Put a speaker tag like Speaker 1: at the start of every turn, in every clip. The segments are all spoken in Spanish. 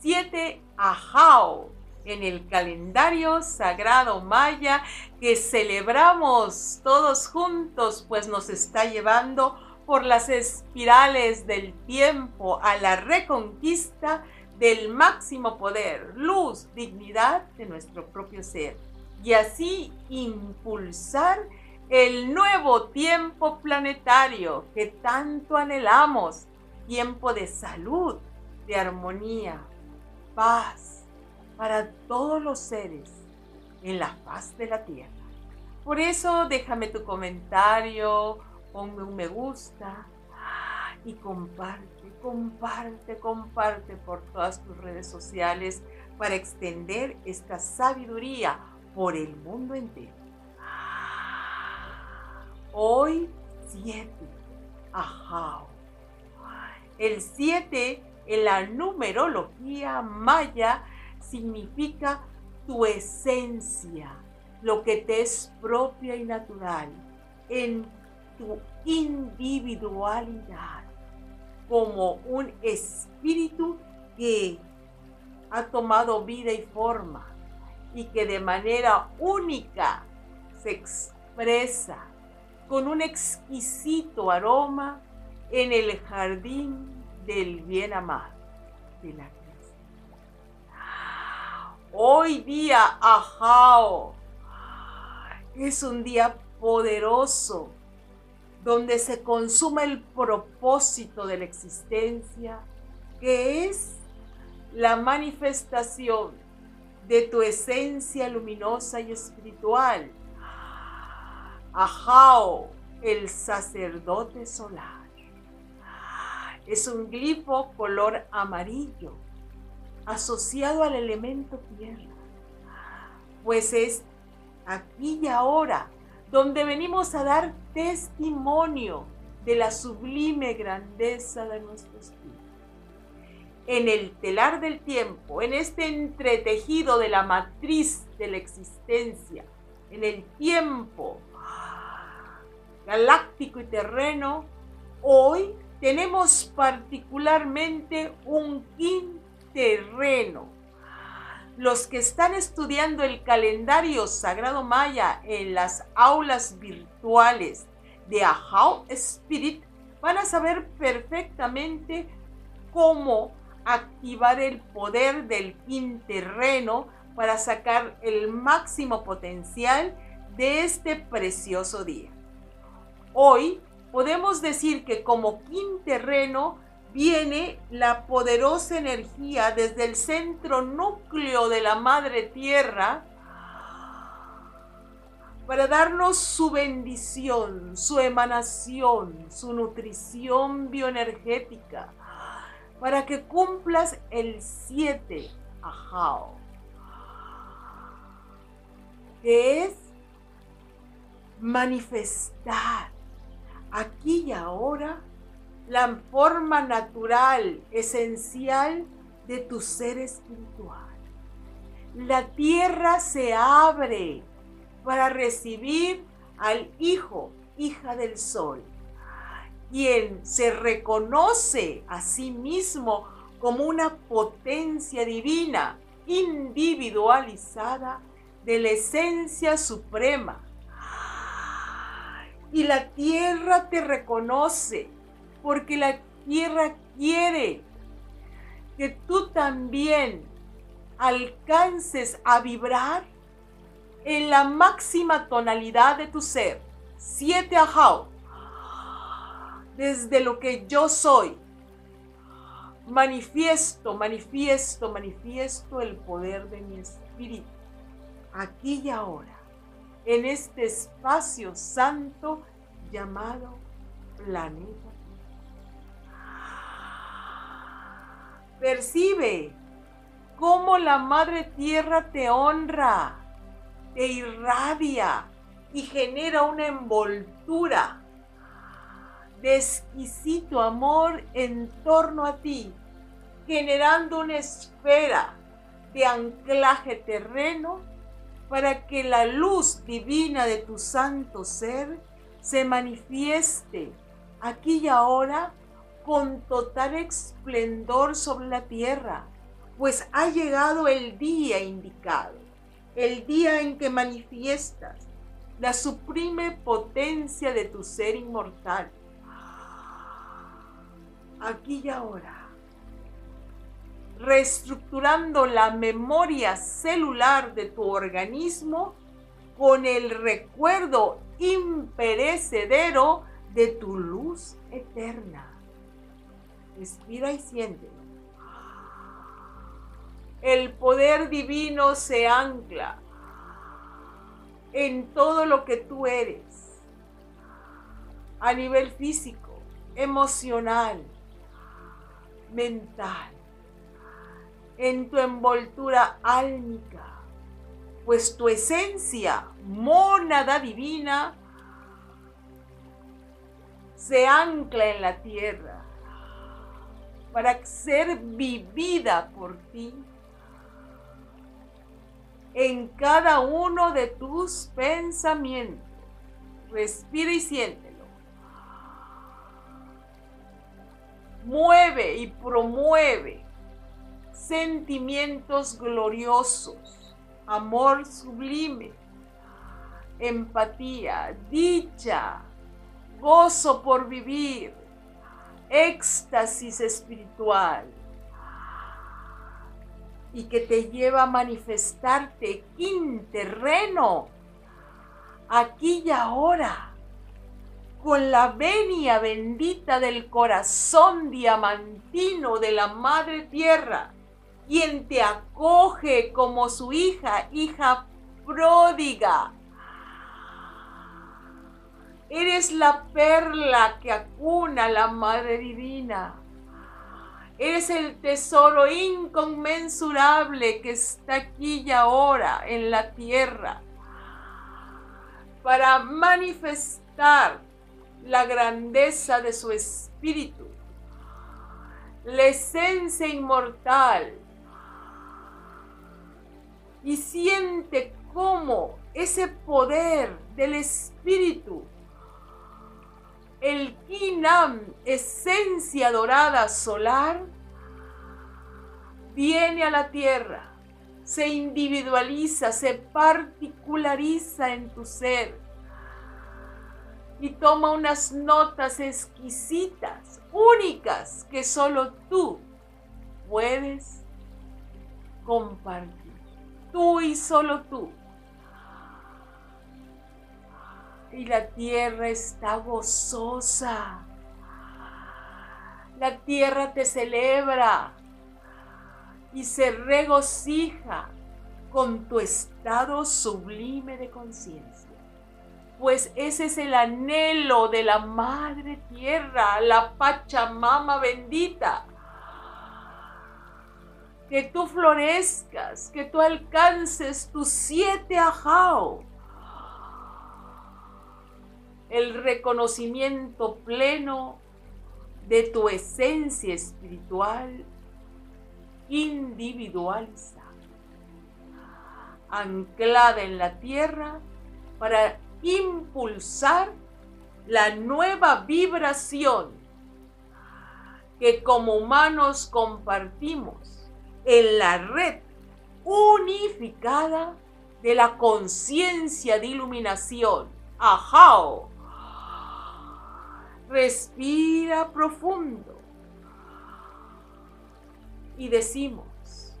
Speaker 1: 7 Ajao en el calendario sagrado maya que celebramos todos juntos, pues nos está llevando por las espirales del tiempo a la reconquista del máximo poder, luz, dignidad de nuestro propio ser. Y así impulsar el nuevo tiempo planetario que tanto anhelamos, tiempo de salud, de armonía, paz para todos los seres en la faz de la tierra. Por eso déjame tu comentario, ponme un me gusta y comparte, comparte, comparte por todas tus redes sociales para extender esta sabiduría por el mundo entero. Hoy 7. Ajao. El 7 en la numerología maya significa tu esencia, lo que te es propia y natural, en tu individualidad, como un espíritu que ha tomado vida y forma y que de manera única se expresa con un exquisito aroma en el jardín del bien amado de la Hoy día, Ajao, es un día poderoso donde se consuma el propósito de la existencia, que es la manifestación de tu esencia luminosa y espiritual. Ajao, el sacerdote solar. Es un glifo color amarillo asociado al elemento tierra, pues es aquí y ahora donde venimos a dar testimonio de la sublime grandeza de nuestro espíritu en el telar del tiempo, en este entretejido de la matriz de la existencia, en el tiempo galáctico y terreno, hoy tenemos particularmente un terreno. Los que están estudiando el calendario sagrado maya en las aulas virtuales de Ahau Spirit van a saber perfectamente cómo activar el poder del terreno para sacar el máximo potencial de este precioso día. Hoy podemos decir que como terreno viene la poderosa energía desde el centro núcleo de la madre tierra para darnos su bendición, su emanación, su nutrición bioenergética para que cumplas el 7 ajao, que es manifestar aquí y ahora la forma natural, esencial de tu ser espiritual. La tierra se abre para recibir al Hijo, hija del Sol quien se reconoce a sí mismo como una potencia divina, individualizada de la esencia suprema. Y la tierra te reconoce porque la tierra quiere que tú también alcances a vibrar en la máxima tonalidad de tu ser. Siete ajao desde lo que yo soy. Manifiesto, manifiesto, manifiesto el poder de mi espíritu, aquí y ahora, en este espacio santo llamado planeta. Percibe cómo la Madre Tierra te honra, te irradia y genera una envoltura de exquisito amor en torno a ti, generando una esfera de anclaje terreno para que la luz divina de tu santo ser se manifieste aquí y ahora con total esplendor sobre la tierra, pues ha llegado el día indicado, el día en que manifiestas la supreme potencia de tu ser inmortal. Aquí y ahora, reestructurando la memoria celular de tu organismo con el recuerdo imperecedero de tu luz eterna. Respira y siéntelo. El poder divino se ancla en todo lo que tú eres, a nivel físico, emocional, mental, en tu envoltura álmica, pues tu esencia, mónada divina, se ancla en la tierra para ser vivida por ti en cada uno de tus pensamientos. Respira y siéntelo. Mueve y promueve sentimientos gloriosos, amor sublime, empatía, dicha, gozo por vivir, éxtasis espiritual y que te lleva a manifestarte en terreno, aquí y ahora, con la venia bendita del corazón diamantino de la Madre Tierra, quien te acoge como su hija, hija pródiga. Eres la perla que acuna la Madre Divina Eres el tesoro inconmensurable que está aquí y ahora en la tierra para manifestar la grandeza de su espíritu, la esencia inmortal. Y siente cómo ese poder del espíritu el Kinam, esencia dorada solar, viene a la tierra, se individualiza, se particulariza en tu ser y toma unas notas exquisitas, únicas, que solo tú puedes compartir. Tú y solo tú. y la tierra está gozosa. La tierra te celebra y se regocija con tu estado sublime de conciencia. Pues ese es el anhelo de la Madre Tierra, la Pachamama bendita. Que tú florezcas, que tú alcances tus siete ajao. El reconocimiento pleno de tu esencia espiritual individualizada, anclada en la tierra para impulsar la nueva vibración que como humanos compartimos en la red unificada de la conciencia de iluminación. Ajao Respira profundo. Y decimos,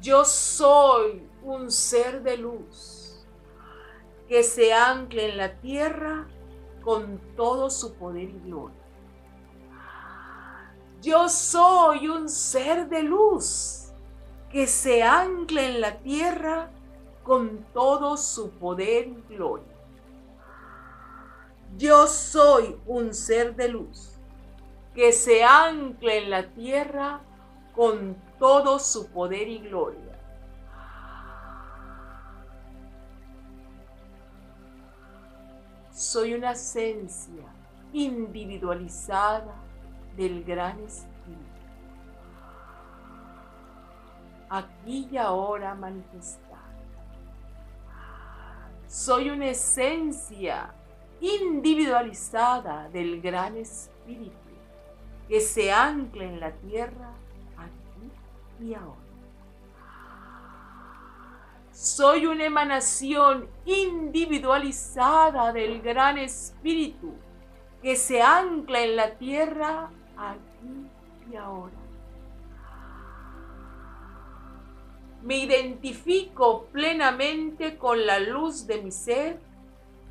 Speaker 1: yo soy un ser de luz que se ancle en la tierra con todo su poder y gloria. Yo soy un ser de luz que se ancle en la tierra con todo su poder y gloria. Yo soy un ser de luz que se ancla en la tierra con todo su poder y gloria. Soy una esencia individualizada del gran espíritu. Aquí y ahora manifestada. Soy una esencia individualizada del gran espíritu que se ancla en la tierra aquí y ahora. Soy una emanación individualizada del Gran Espíritu que se ancla en la tierra aquí y ahora. Me identifico plenamente con la luz de mi ser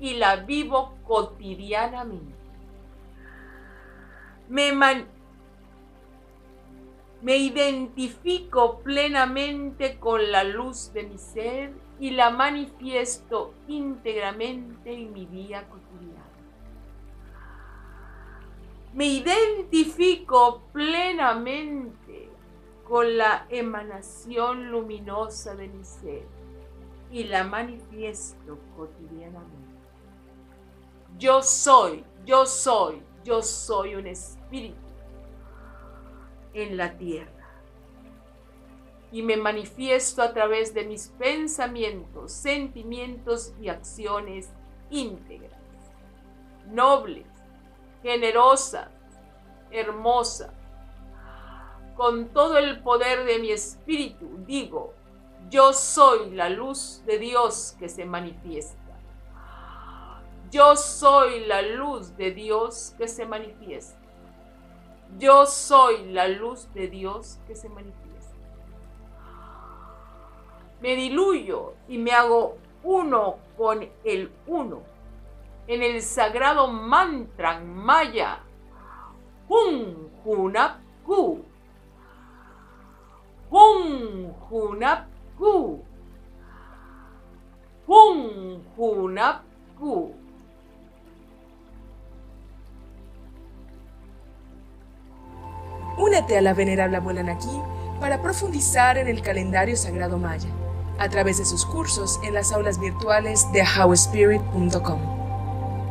Speaker 1: y la vivo cotidianamente. Me, me identifico plenamente con la luz de mi ser y la manifiesto íntegramente en mi vida cotidiana. Me identifico plenamente con la emanación luminosa de mi ser y la manifiesto cotidianamente. Yo soy, yo soy, yo soy un espíritu en la tierra. Y me manifiesto a través de mis pensamientos, sentimientos y acciones íntegras, nobles, generosas, hermosas. Con todo el poder de mi espíritu digo, yo soy la luz de Dios que se manifiesta. Yo soy la luz de Dios que se manifiesta. Yo soy la luz de Dios que se manifiesta. Me diluyo y me hago uno con el uno en el sagrado mantra maya Hun Hunap Ku. Hun Hunap Ku. Hun.
Speaker 2: Únete a la venerable abuela Naki para profundizar en el calendario sagrado maya a través de sus cursos en las aulas virtuales de howspirit.com.